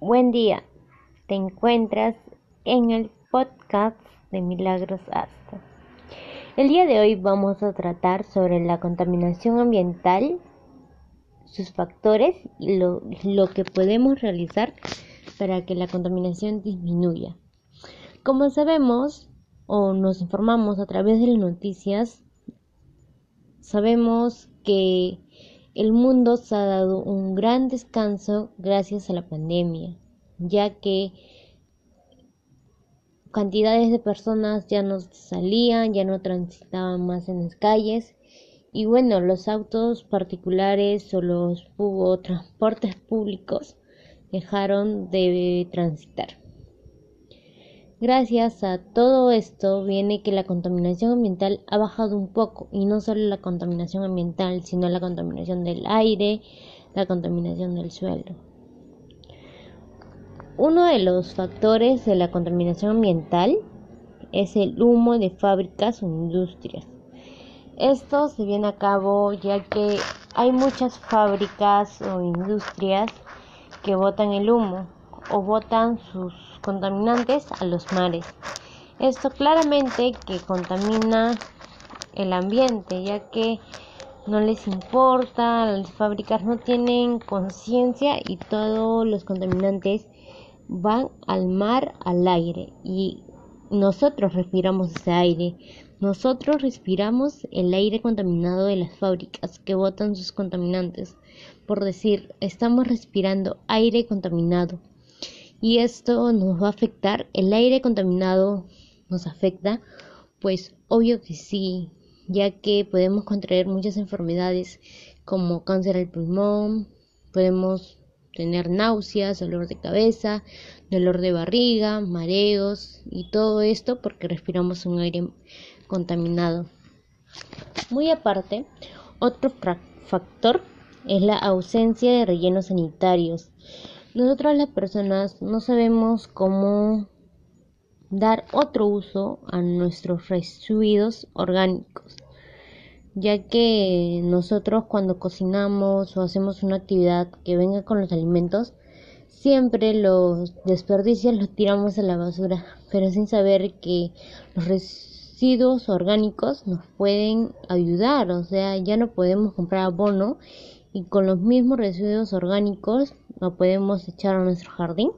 Buen día, te encuentras en el podcast de Milagros Asta. El día de hoy vamos a tratar sobre la contaminación ambiental, sus factores y lo, lo que podemos realizar para que la contaminación disminuya. Como sabemos o nos informamos a través de las noticias, sabemos que el mundo se ha dado un gran descanso gracias a la pandemia, ya que cantidades de personas ya no salían, ya no transitaban más en las calles y bueno, los autos particulares o los transportes públicos dejaron de transitar. Gracias a todo esto viene que la contaminación ambiental ha bajado un poco y no solo la contaminación ambiental, sino la contaminación del aire, la contaminación del suelo. Uno de los factores de la contaminación ambiental es el humo de fábricas o industrias. Esto se viene a cabo ya que hay muchas fábricas o industrias que botan el humo o botan sus contaminantes a los mares. Esto claramente que contamina el ambiente, ya que no les importa, las fábricas no tienen conciencia y todos los contaminantes van al mar, al aire y nosotros respiramos ese aire. Nosotros respiramos el aire contaminado de las fábricas que botan sus contaminantes. Por decir, estamos respirando aire contaminado y esto nos va a afectar. El aire contaminado nos afecta, pues obvio que sí, ya que podemos contraer muchas enfermedades como cáncer al pulmón, podemos tener náuseas, dolor de cabeza, dolor de barriga, mareos y todo esto porque respiramos un aire contaminado. Muy aparte, otro factor es la ausencia de rellenos sanitarios. Nosotros las personas no sabemos cómo dar otro uso a nuestros residuos orgánicos, ya que nosotros cuando cocinamos o hacemos una actividad que venga con los alimentos, siempre los desperdicios los tiramos a la basura, pero sin saber que los residuos orgánicos nos pueden ayudar, o sea, ya no podemos comprar abono y con los mismos residuos orgánicos lo podemos echar a nuestro jardín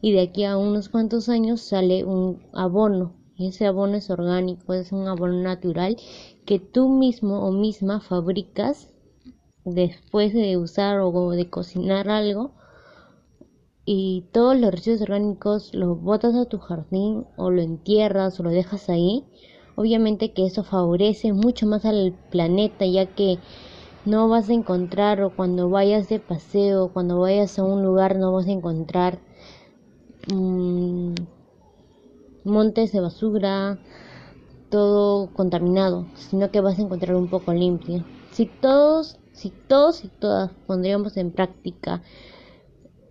y de aquí a unos cuantos años sale un abono. Y ese abono es orgánico, es un abono natural que tú mismo o misma fabricas después de usar o de cocinar algo y todos los residuos orgánicos los botas a tu jardín o lo entierras o lo dejas ahí. Obviamente que eso favorece mucho más al planeta ya que no vas a encontrar o cuando vayas de paseo, cuando vayas a un lugar no vas a encontrar mm, montes de basura, todo contaminado, sino que vas a encontrar un poco limpio. Si todos, si todos y todas pondríamos en práctica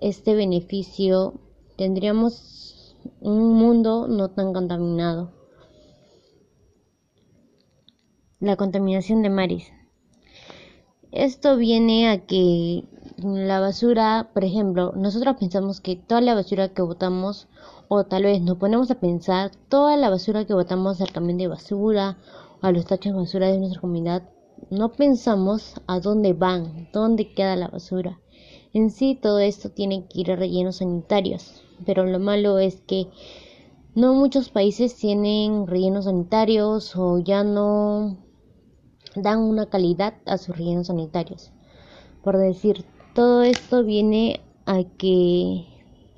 este beneficio, tendríamos un mundo no tan contaminado. La contaminación de mares. Esto viene a que la basura, por ejemplo, nosotros pensamos que toda la basura que botamos, o tal vez nos ponemos a pensar toda la basura que botamos al camión de basura a los tachos de basura de nuestra comunidad, no pensamos a dónde van, dónde queda la basura. En sí todo esto tiene que ir a rellenos sanitarios, pero lo malo es que no muchos países tienen rellenos sanitarios o ya no dan una calidad a sus rellenos sanitarios. Por decir, todo esto viene a que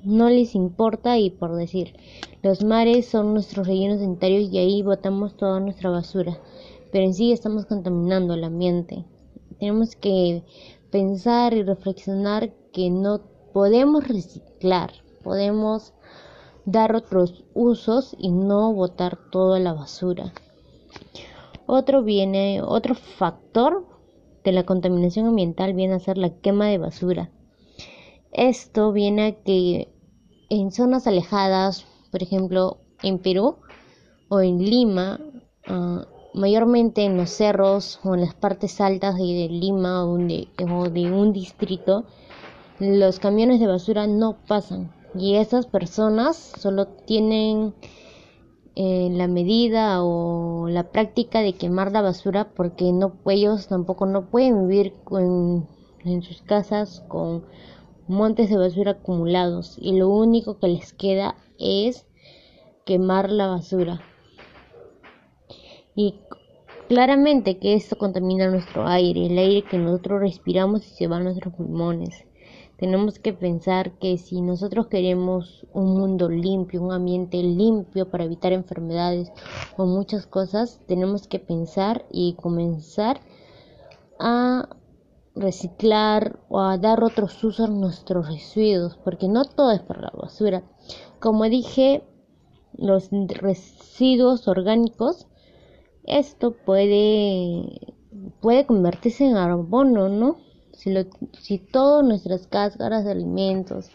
no les importa y por decir, los mares son nuestros rellenos sanitarios y ahí botamos toda nuestra basura, pero en sí estamos contaminando el ambiente. Tenemos que pensar y reflexionar que no podemos reciclar, podemos dar otros usos y no botar toda la basura. Otro viene, otro factor de la contaminación ambiental viene a ser la quema de basura. Esto viene a que en zonas alejadas, por ejemplo, en Perú o en Lima, ah, mayormente en los cerros o en las partes altas de, Lima o de, o de un distrito, los camiones de basura no pasan y esas personas solo tienen la medida o la práctica de quemar la basura porque no ellos tampoco no pueden vivir en sus casas con montes de basura acumulados y lo único que les queda es quemar la basura. Y claramente que esto contamina nuestro aire, el aire que nosotros respiramos y se va a nuestros pulmones. Tenemos que pensar que si nosotros queremos un mundo limpio, un ambiente limpio para evitar enfermedades o muchas cosas, tenemos que pensar y comenzar a reciclar o a dar otros usos a nuestros residuos, porque no todo es para la basura. Como dije, los residuos orgánicos, esto puede, puede convertirse en carbono, ¿no? Si, lo, todas nuestras cáscaras de alimentos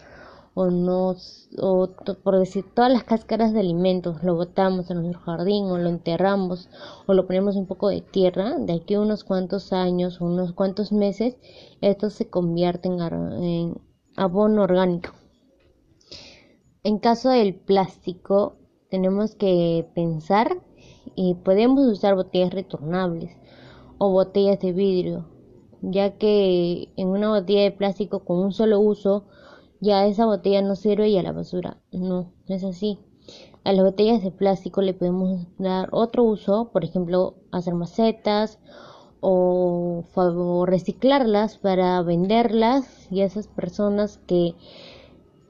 o nos o por decir todas las cáscaras de alimentos lo botamos en nuestro jardín o lo enterramos o lo ponemos un poco de tierra de aquí a unos cuantos años o unos cuantos meses esto se convierte en, en abono orgánico. En caso del plástico tenemos que pensar y podemos usar botellas retornables o botellas de vidrio ya que en una botella de plástico con un solo uso ya esa botella no sirve y a la basura. No, es así. A las botellas de plástico le podemos dar otro uso, por ejemplo, hacer macetas o, o reciclarlas para venderlas y esas personas que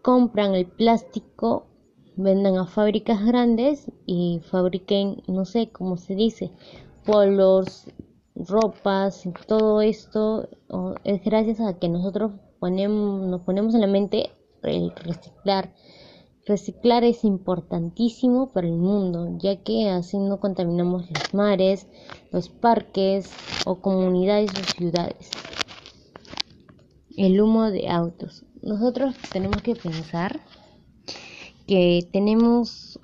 compran el plástico vendan a fábricas grandes y fabriquen, no sé cómo se dice, polos, ropas, todo esto es gracias a que nosotros ponemos, nos ponemos en la mente el reciclar. Reciclar es importantísimo para el mundo, ya que así no contaminamos los mares, los parques o comunidades o ciudades. El humo de autos. Nosotros tenemos que pensar que tenemos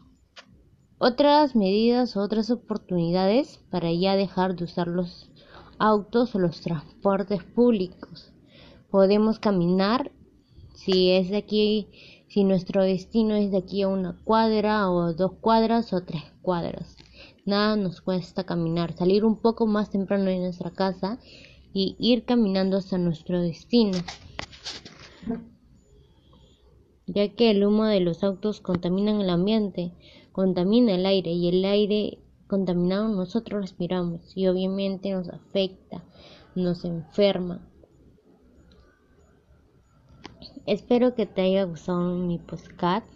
otras medidas, otras oportunidades para ya dejar de usar los autos o los transportes públicos. Podemos caminar si es de aquí, si nuestro destino es de aquí a una cuadra o dos cuadras o tres cuadras. Nada nos cuesta caminar, salir un poco más temprano de nuestra casa y ir caminando hasta nuestro destino ya que el humo de los autos contamina el ambiente, contamina el aire y el aire contaminado nosotros respiramos y obviamente nos afecta, nos enferma. Espero que te haya gustado mi podcast.